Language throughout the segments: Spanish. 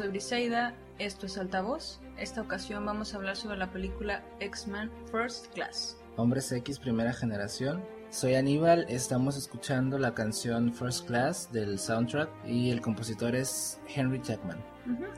soy Briseida, esto es Altavoz. Esta ocasión vamos a hablar sobre la película X-Men First Class. Hombres X primera generación. Soy Aníbal, estamos escuchando la canción First Class del soundtrack y el compositor es Henry Jackman.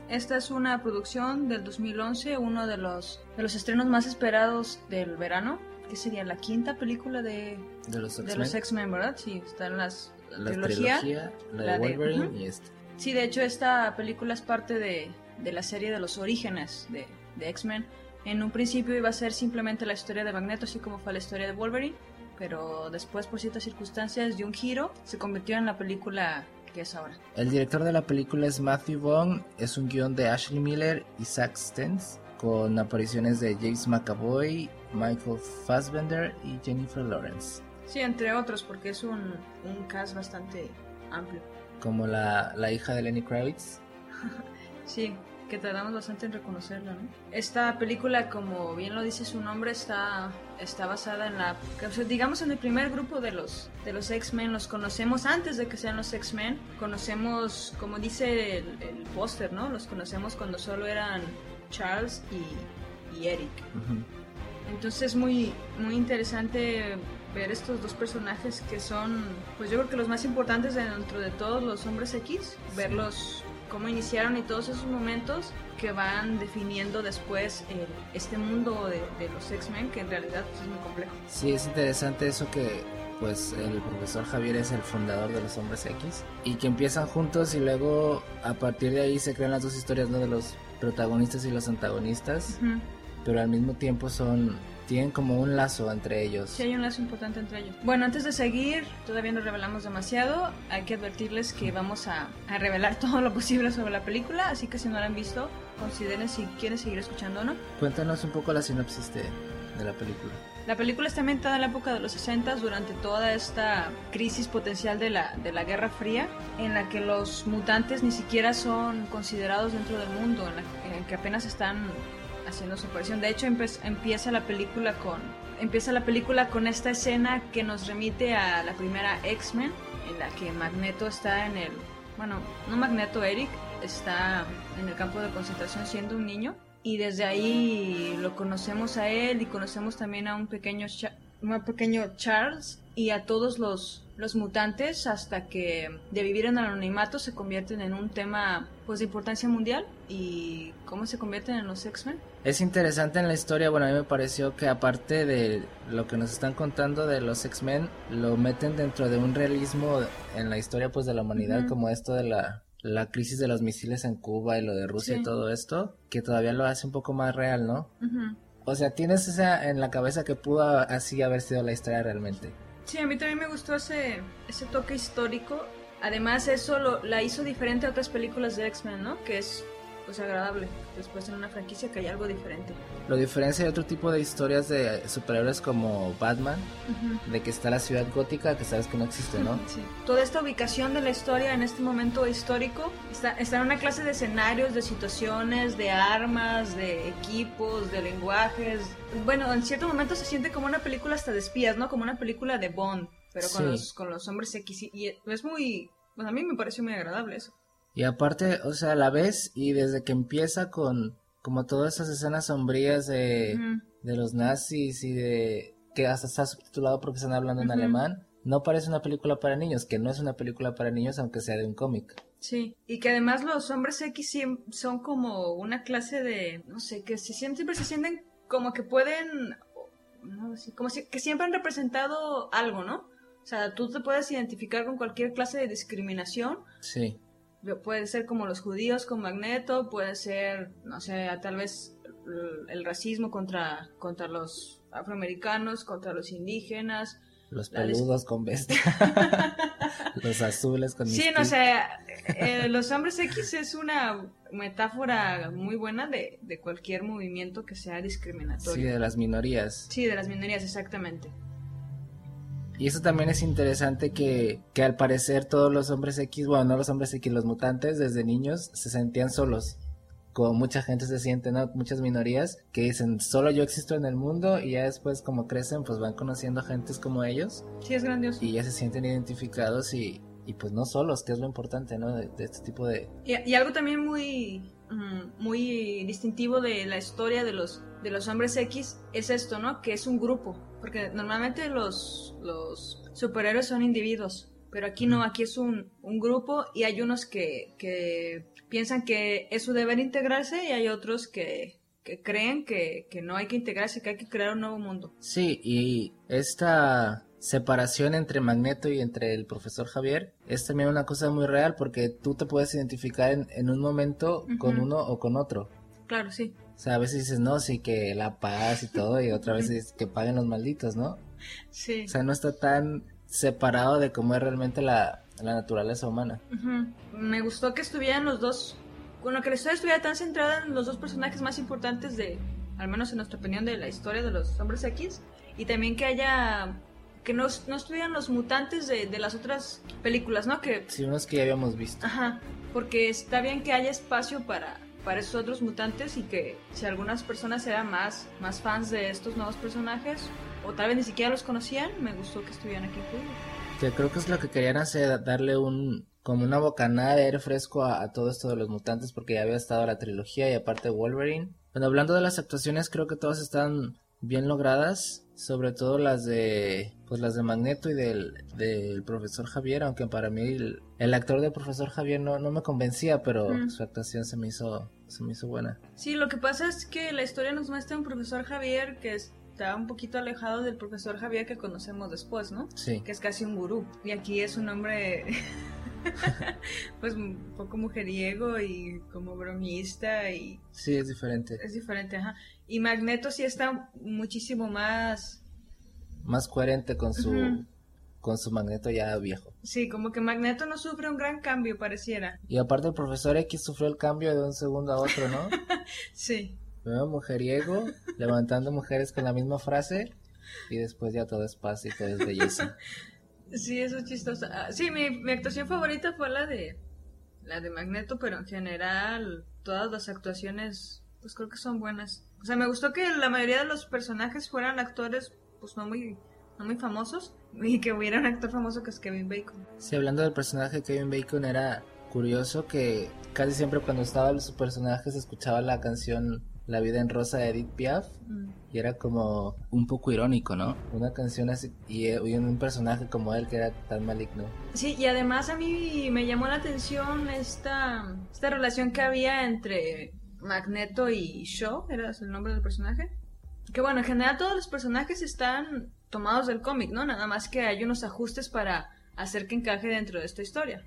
Esta es una producción del 2011, uno de los, de los estrenos más esperados del verano, que sería la quinta película de, De los X-Men. ¿verdad? Sí, está en las, la, la trilogía. trilogía, la, la de de- Wolverine ujú. y esta. Sí, de hecho esta película es parte de, de la serie de los orígenes de, de X-Men. En un principio iba a ser simplemente la historia de Magneto, así como fue la historia de Wolverine, pero después por ciertas circunstancias de un giro se convirtió en la película que es ahora. El director de la película es Matthew Vaughn, es un guion de Ashley Miller y Zack Stentz, con apariciones de James McAvoy, Michael Fassbender y Jennifer Lawrence, Sí, entre otros, porque es un, un cast bastante amplio. Como la, la hija de Lenny Kravitz. Sí, que tardamos bastante en reconocerla, ¿no? Esta película, como bien lo dice su nombre, está, está basada en la... o sea, digamos en el primer grupo de los, de los X-Men, los conocemos antes de que sean los X-Men, conocemos, como dice el, el póster, ¿no? Los conocemos cuando solo eran Charles y, y Eric. Ujú. Entonces es muy, muy interesante ver estos dos personajes que son, pues yo creo que los más importantes dentro de todos los hombres X, verlos cómo iniciaron y todos esos momentos que van definiendo después el- este mundo de, de los X-Men, que en realidad pues, es muy complejo. Sí, es interesante eso que pues el profesor Javier es el fundador de los hombres X y que empiezan juntos y luego a partir de ahí se crean las dos historias ¿no? de los protagonistas y los antagonistas, pero al mismo tiempo son tienen como un lazo entre ellos. Sí, hay un lazo importante entre ellos. Bueno, antes de seguir, todavía no revelamos demasiado. Hay que advertirles que vamos a, a revelar todo lo posible sobre la película, así que si no la han visto, consideren si quieren seguir escuchando o no. Cuéntanos un poco la sinopsis de, de la película. La película está ambientada en la época de los 60 durante toda esta crisis potencial de la, de la Guerra Fría, en la que los mutantes ni siquiera son considerados dentro del mundo, en, la, en que apenas están haciendo su aparición. De hecho, empieza la película con empieza la película con esta escena que nos remite a la primera X-Men, en la que Magneto está en el, bueno, no Magneto, Eric está en el campo de concentración siendo un niño y desde ahí lo conocemos a él y conocemos también a un pequeño un pequeño Charles y a todos los los mutantes hasta que de vivir en anonimato se convierten en un tema pues de importancia mundial y cómo se convierten en los X-Men. Es interesante en la historia, bueno, a mí me pareció que aparte de lo que nos están contando de los X-Men, lo meten dentro de un realismo en la historia pues de la humanidad, como esto de la, la crisis de los misiles en Cuba y lo de Rusia Sí. y todo esto, que todavía lo hace un poco más real, ¿no? Ujú. O sea, tienes esa en la cabeza que pudo así haber sido la historia realmente. Sí, a mí también me gustó ese, ese toque histórico. Además, eso lo, la hizo diferente a otras películas de X-Men, ¿no? Que es pues agradable después en una franquicia que hay algo diferente. Lo diferencia de otro tipo de historias de superhéroes como Batman, Ujú. de que está la ciudad gótica, que sabes que no existe, ¿no? Sí. Toda esta ubicación de la historia en este momento histórico está, está en una clase de escenarios, de situaciones, de armas, de equipos, de lenguajes. Bueno, en cierto momento se siente como una película hasta de espías, ¿no? Como una película de Bond, pero con, Sí. los, con los hombres X. Y, es muy... Bueno, a mí me pareció muy agradable eso. Y aparte, o sea, la ves y desde que empieza con como todas esas escenas sombrías de, de los nazis y de que hasta está subtitulado porque están hablando en alemán, no parece una película para niños, que no es una película para niños aunque sea de un cómic. Sí, y que además los hombres X son como una clase de, no sé, que se sienten, siempre se sienten como que pueden, no, como si, que siempre han representado algo, ¿no? O sea, tú te puedes identificar con cualquier clase de discriminación. Sí. Puede ser como los judíos con Magneto, puede ser, no sé, tal vez el racismo contra, contra los afroamericanos, contra los indígenas. Los peludos con bestia. los azules con Sí, no sé, eh, los hombres X es una metáfora muy buena de, de cualquier movimiento que sea discriminatorio. Sí, de las minorías. Sí, de las minorías, exactamente. Y eso también es interesante que, que al parecer todos los hombres X, bueno, no los hombres X, los mutantes desde niños se sentían solos. Como mucha gente se siente, ¿no? Muchas minorías que dicen, solo yo existo en el mundo y ya después como crecen, pues van conociendo gentes como ellos. Sí, es grandioso. Y ya se sienten identificados y, y pues no solos, que es lo importante, ¿no? De, este tipo de... Y, y algo también muy, muy distintivo de la historia de los, de los hombres X es esto, ¿no? Que es un grupo. Porque normalmente los, los superhéroes son individuos, pero aquí no, aquí es un, un grupo y hay unos que, que, piensan que es su deber integrarse y hay otros que, que creen que, que, no hay que integrarse, que hay que crear un nuevo mundo. Sí, y esta separación entre Magneto y entre el profesor Javier es también una cosa muy real porque tú te puedes identificar en, en un momento con uno o con otro. Claro, sí. O sea, a veces dices, no, sí, que la paz y todo, y otra vez dices que paguen los malditos, ¿no? Sí. O sea, no está tan separado de cómo es realmente la, la naturaleza humana. Me gustó que estuvieran los dos, bueno, que la historia estuviera tan centrada en los dos personajes más importantes de, al menos en nuestra opinión, de la historia de los hombres X, y también que haya que no, no estuvieran los mutantes de, de, las otras películas, ¿no? Que, sí, unos que ya habíamos visto. Ajá, porque está bien que haya espacio para, para esos otros mutantes y que si algunas personas eran más, más fans de estos nuevos personajes o tal vez ni siquiera los conocían, me gustó que estuvieran aquí incluidos. Que creo que es lo que querían hacer, darle un como una bocanada de aire fresco a, a, todo esto de los mutantes porque ya había estado la trilogía y aparte Wolverine. Bueno, hablando de las actuaciones, creo que todas están bien logradas, sobre todo las de pues las de Magneto y del, del profesor Javier, aunque para mí el, el actor del profesor Javier no, no me convencía, pero mm. su actuación se me hizo se me hizo buena. Sí, lo que pasa es que la historia nos muestra un profesor Javier que está un poquito alejado del profesor Javier que conocemos después, ¿no? Sí. Que es casi un gurú. Y aquí es un hombre pues un poco mujeriego y como bromista y... Sí, es diferente. Es diferente, ajá. Y Magneto sí está muchísimo más... Más coherente con su... Uh -huh. Con su Magneto ya viejo. Sí, como que Magneto no sufre un gran cambio, pareciera. Y aparte el profesor X sufrió el cambio de un segundo a otro, ¿no? sí. Veo mujeriego, levantando mujeres con la misma frase, y después ya todo es paz y todo es belleza. Sí, eso es chistoso. Ah, sí, mi, mi, actuación favorita fue la de la de Magneto, pero en general todas las actuaciones pues creo que son buenas. O sea, me gustó que la mayoría de los personajes fueran actores pues no muy no muy famosos y que hubiera un actor famoso que es Kevin Bacon. Sí, hablando del personaje de Kevin Bacon era curioso que casi siempre cuando estaba su personaje se escuchaba la canción la vida en rosa de Edith Piaf mm. y era como un poco irónico, ¿no? Una canción así y, y, un personaje como él que era tan maligno. Sí, y además a mí me llamó la atención esta, esta relación que había entre Magneto y Shaw, era el nombre del personaje. Que bueno, en general todos los personajes están tomados del cómic, ¿no? Nada más que hay unos ajustes para hacer que encaje dentro de esta historia.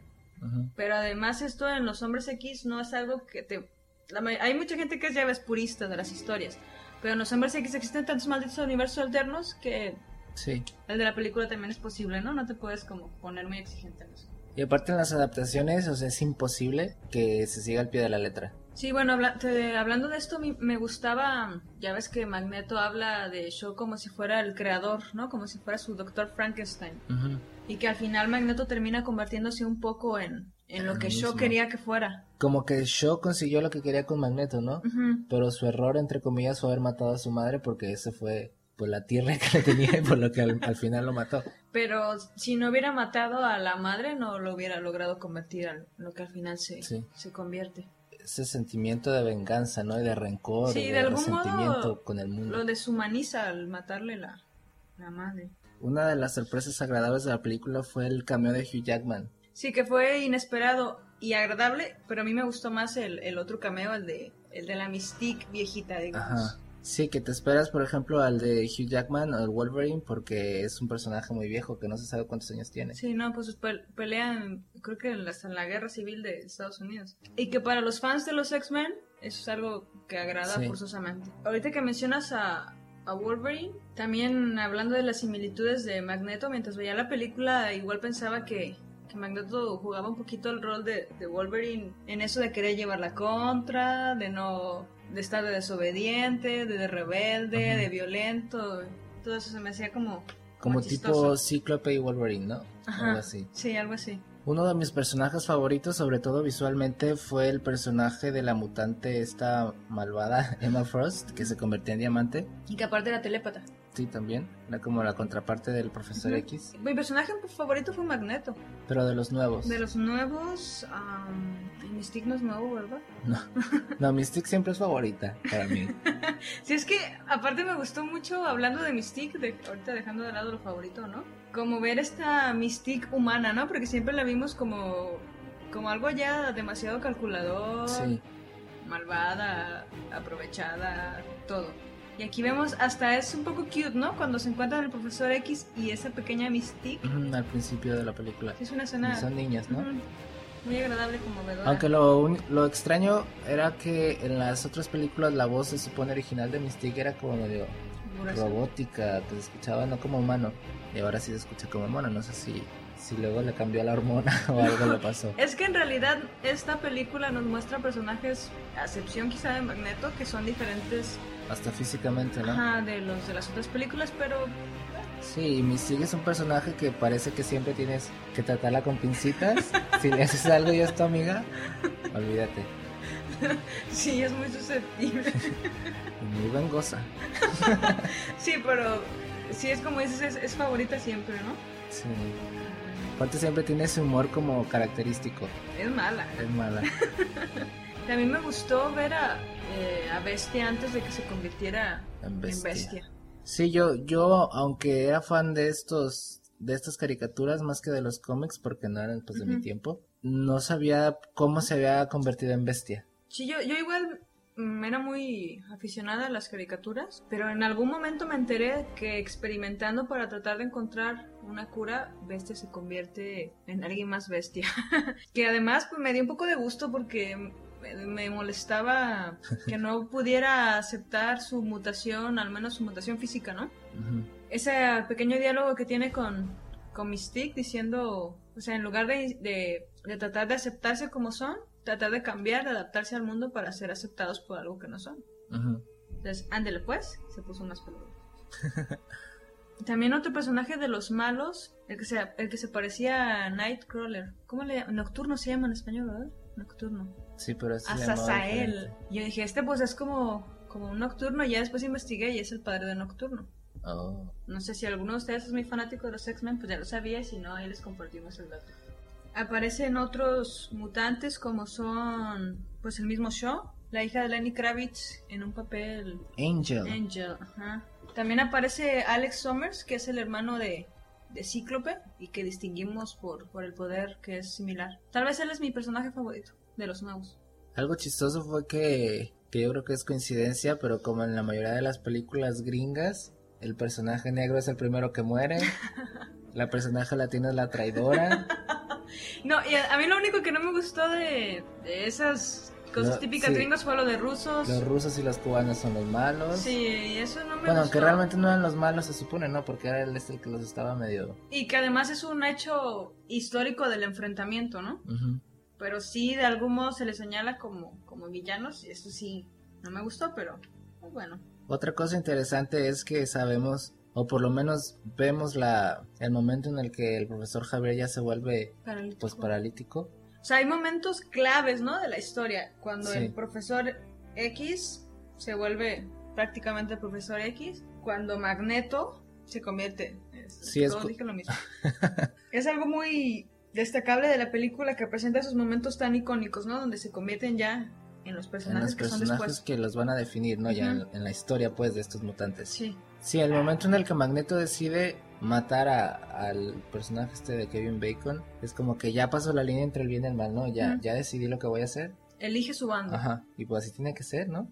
Pero además esto en los hombres X no es algo que te la, hay mucha gente que es ya ves purista de las historias, pero en los hombres X existen tantos malditos universos alternos que sí. el de la película también es posible, ¿no? No te puedes como poner muy exigente en eso. Y aparte en las adaptaciones, o sea, es imposible que se siga al pie de la letra. Sí, bueno, habla te, hablando de esto, me gustaba, ya ves que Magneto habla de Shaw como si fuera el creador, ¿no? Como si fuera su doctor Frankenstein. Uh -huh. Y que al final Magneto termina convirtiéndose un poco en, en lo que Shaw quería que fuera. Como que Shaw consiguió lo que quería con Magneto, ¿no? Uh -huh. Pero su error, entre comillas, fue haber matado a su madre porque ese fue pues la tierra que le tenía y por lo que al, al, final lo mató. Pero si no hubiera matado a la madre, no lo hubiera logrado convertir en lo que al final se, sí. se convierte. Ese sentimiento de venganza, ¿no? Y de rencor, sí, y de, de algún resentimiento modo con el mundo. Lo deshumaniza al matarle la, la madre. una de las sorpresas agradables de la película fue el cameo de Hugh Jackman. Sí, que fue inesperado y agradable, pero a mí me gustó más el, el otro cameo, el de, el de la Mystique viejita, digamos. Ajá. Sí, que te esperas, por ejemplo, al de Hugh Jackman o el Wolverine, porque es un personaje muy viejo que no se sabe cuántos años tiene. Sí, no, pues pe- pelean, creo que hasta en la guerra civil de Estados Unidos. Y que para los fans de los X-Men, eso es algo que agrada Sí. forzosamente. Ahorita que mencionas a, a Wolverine, también hablando de las similitudes de Magneto, mientras veía la película, igual pensaba que, que Magneto jugaba un poquito el rol de, de Wolverine en eso de querer llevar la contra, de no de estar de desobediente, de, de rebelde, de violento. Todo eso se me hacía como... Como chistoso. tipo Cíclope y Wolverine, ¿no? Ajá. Algo así. Sí, algo así. Uno de mis personajes favoritos, sobre todo visualmente, fue el personaje de la mutante esta malvada, Emma Frost, que se convertía en diamante. Y que aparte era telépata. Sí, también. Era como la contraparte del Profesor. X, Mi personaje favorito fue Magneto. pero de los nuevos. De los nuevos, um, Mystique no es nuevo, ¿verdad? No, no, Mystique siempre es favorita para mí. Sí, es que aparte me gustó mucho, hablando de Mystique, de, ahorita dejando de lado lo favorito, ¿no? Como ver esta Mystique humana, ¿no? Porque siempre la vimos como, como algo ya demasiado calculador, Sí, malvada, aprovechada, todo. Y aquí vemos, hasta es un poco cute, ¿no? Cuando se encuentran el profesor X y esa pequeña Mystique. al principio de la película. Es una escena Son niñas, ¿no? Muy agradable como vedora. Aunque lo, lo extraño era que en las otras películas la voz se supone original de Mystique era como medio robótica, que se escuchaba no como humano. Y ahora sí se escucha como humano. No sé si, si luego le cambió la hormona o algo le pasó. Es que en realidad esta película nos muestra personajes, a excepción quizá de Magneto, que son diferentes Hasta físicamente, ¿no? ajá, de los de las otras películas, pero Sí, y Mystique es un personaje que parece que siempre tienes que tratarla con pincitas. si le haces algo y es tu amiga, olvídate. sí, es muy susceptible. Muy vengosa. sí, pero sí es como dices, es, es favorita siempre, ¿no? Sí. Aparte siempre tiene ese humor como característico. Es mala. Es mala. A mí me gustó ver a, eh, a Bestia antes de que se convirtiera En en bestia. Sí, yo, yo, aunque era fan de estos, de estas caricaturas más que de los cómics, porque no eran pues de mi tiempo, no sabía cómo se había convertido en bestia. Sí, yo, yo igual mm, era muy aficionada a las caricaturas, pero en algún momento me enteré que experimentando para tratar de encontrar una cura, Bestia se convierte en alguien más bestia. que además pues, me dio un poco de gusto porque me, molestaba que no pudiera aceptar su mutación, al menos su mutación física, ¿no? Ese pequeño diálogo que tiene con, con Mystique diciendo, o sea, en lugar de, de, de tratar de aceptarse como son, tratar de cambiar, de adaptarse al mundo para ser aceptados por algo que no son. Entonces, ándele pues, se puso más peludo. También otro personaje de los malos, el que se, el que se parecía a Nightcrawler. ¿Cómo le llaman? Nocturno se llama en español, ¿verdad? Nocturno. Sí, pero Azazael. diferente. Yo dije, este pues es como, como un nocturno, y ya después investigué y es el padre de Nocturno. Oh. No sé si alguno de ustedes es muy fanático de los X-Men, pues ya lo sabía, y si no, ahí les compartimos el dato. Aparecen otros mutantes como son, pues el mismo Shaw, la hija de Lenny Kravitz en un papel Angel. Angel. Ajá. También aparece Alex Summers, que es el hermano de, de Cíclope y que distinguimos por, por el poder que es similar. Tal vez él es mi personaje favorito de los nuevos. Algo chistoso fue que, que yo creo que es coincidencia, pero como en la mayoría de las películas gringas, el personaje negro es el primero que muere, la personaje latina es la traidora. No, y a, a mí lo único que no me gustó de, de esas cosas No, típicas sí. gringas fue lo de rusos. Los rusos y los cubanos son los malos. Sí, y eso no me Bueno, gustó. aunque realmente no eran los malos, se supone, ¿no? Porque era él este el que los estaba medio... Y que además es un hecho histórico del enfrentamiento, ¿no? Ujú. Pero sí, de algún modo se les señala como, como villanos, y eso sí, no me gustó, pero pues bueno. Otra cosa interesante es que sabemos, o por lo menos vemos la el momento en el que el profesor Javier ya se vuelve Paralítico. pues paralítico. O sea, hay momentos claves, ¿no? De la historia. Cuando Sí. el profesor X se vuelve prácticamente el profesor X. Cuando Magneto se convierte. Es, Sí, es todos cu- dije lo mismo. es algo muy destacable de la película que presenta esos momentos tan icónicos, ¿no? Donde se convierten ya en los en personajes, los que son personajes después. que los van a definir, ¿no? Ya en, en la historia, pues, de estos mutantes. Sí, Sí, el momento en el que Magneto decide matar a- al personaje este de Kevin Bacon, es como que ya pasó la línea entre el bien y el mal, ¿no? Ya, ya decidí lo que voy a hacer. elige su bando. Ajá, y pues así tiene que ser, ¿no?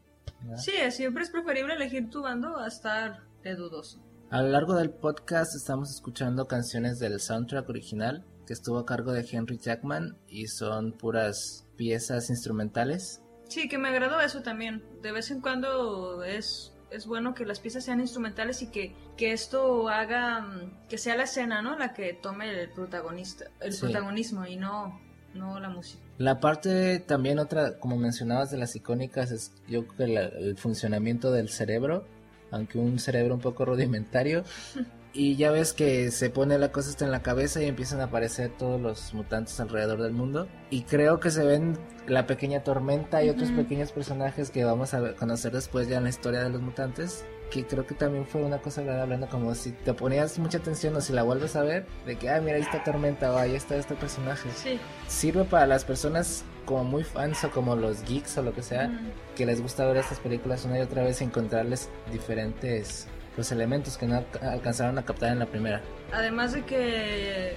Sí, siempre es preferible elegir tu bando a estar de dudoso. A lo largo del podcast estamos escuchando canciones del soundtrack original que estuvo a cargo de Henry Jackman y son puras piezas instrumentales. Sí, que me agradó eso también. De vez en cuando es, es bueno que las piezas sean instrumentales y que, que esto haga mm, que sea la escena, ¿no? La que tome el protagonista, el Sí. protagonismo y no, no la música. La parte también otra, como mencionabas, de las icónicas es yo creo que la- el funcionamiento del cerebro, aunque un cerebro un poco rudimentario. Y ya ves que se pone la cosa hasta en la cabeza y empiezan a aparecer todos los mutantes alrededor del mundo. Y creo que se ven la pequeña tormenta y otros Ujú. pequeños personajes que vamos a conocer después ya en la historia de los mutantes. Que creo que también fue una cosa agradable, ¿no? Como si te ponías mucha atención o si la vuelves a ver, de que, ah, mira, ahí está Tormenta o ahí está este personaje Sí. sirve para las personas como muy fans o como los geeks o lo que sea Mm. que les gusta ver estas películas una y otra vez y encontrarles diferentes los elementos que no alca- alcanzaron a captar en la primera Además de que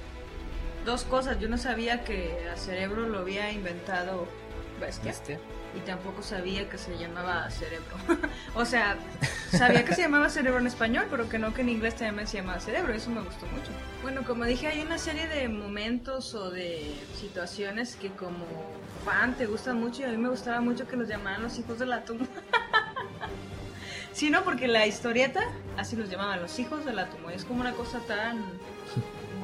dos cosas, yo no sabía que a Cerebro lo había inventado y tampoco sabía que se llamaba Cerebro. o sea, sabía que se llamaba Cerebro en español, pero que no que en inglés también se llamaba Cerebro, eso me gustó mucho. Bueno, como dije, hay una serie de momentos o de situaciones que como fan te gustan mucho y a mí me gustaba mucho que los llamaran los hijos de la tumba. Sí, no, porque la historieta, así los llamaban, los hijos de la tumba. Es como una cosa tan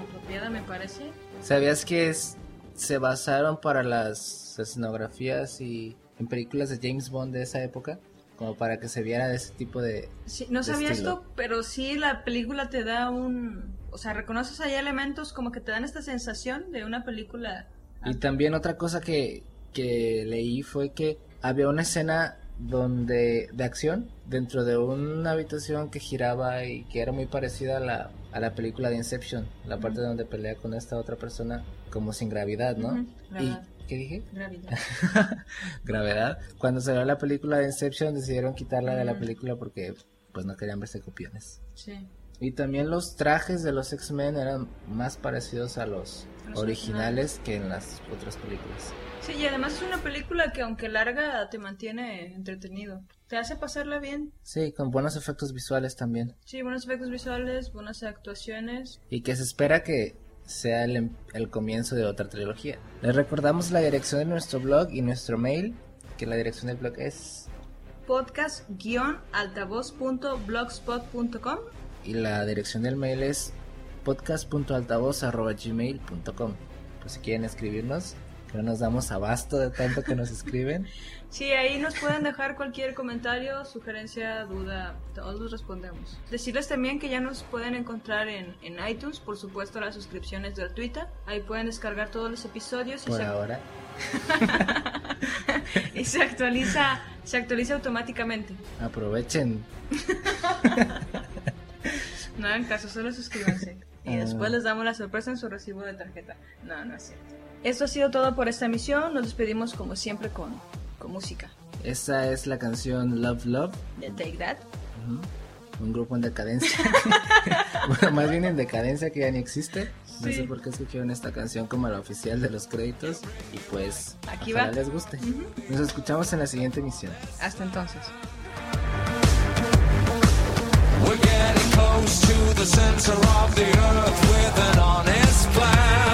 apropiada, me parece. ¿Sabías que es- se basaron para las escenografías y en películas de James Bond de esa época? Como para que se viera de ese tipo de... Sí, no de sabía estilo. esto, pero sí la película te da un... O sea, reconoces ahí elementos como que te dan esta sensación de una película... Y también otra cosa que, que leí fue que había una escena donde de acción dentro de una habitación que giraba y que era muy parecida a la, a la película de Inception, la parte donde pelea con esta otra persona como sin gravedad, ¿no? Gravedad. ¿Y qué dije? Gravedad. gravedad. Cuando salió la película de Inception decidieron quitarla de la película porque pues no querían verse copiones. Sí. Y también los trajes de los X-Men eran más parecidos a los Los originales que en las otras películas. Sí, y además es una película que aunque larga te mantiene entretenido. Te hace pasarla bien. Sí, con buenos efectos visuales también. Sí, buenos efectos visuales, buenas actuaciones. Y que se espera que sea el, em- el comienzo de otra trilogía. Les recordamos la dirección de nuestro blog y nuestro mail, que la dirección del blog es... podcast-altavoz.blogspot.com Y la dirección del mail es podcast.altavoz.gmail.com Pues si quieren escribirnos, no nos damos abasto de tanto que nos escriben. Sí, ahí nos pueden dejar cualquier comentario, sugerencia, duda, todos los respondemos. Decirles también que ya nos pueden encontrar en, en iTunes, por supuesto la suscripción es gratuita. Ahí pueden descargar todos los episodios y, Por se, ahora. y se actualiza, se actualiza automáticamente. Aprovechen. No hagan caso, solo suscríbanse. Y Ah. después les damos la sorpresa en su recibo de tarjeta. No, no es cierto. Esto ha sido todo por esta emisión. Nos despedimos como siempre con, con música. Esta es la canción Love Love. De Take That. Un grupo en decadencia. bueno, más bien en decadencia que ya ni existe. No Sí. sé por qué escogieron esta canción como la oficial de los créditos. Y pues, Aquí ojalá va. les guste. Nos escuchamos en la siguiente emisión. Hasta entonces. We're getting close to the center of the earth with an honest plan.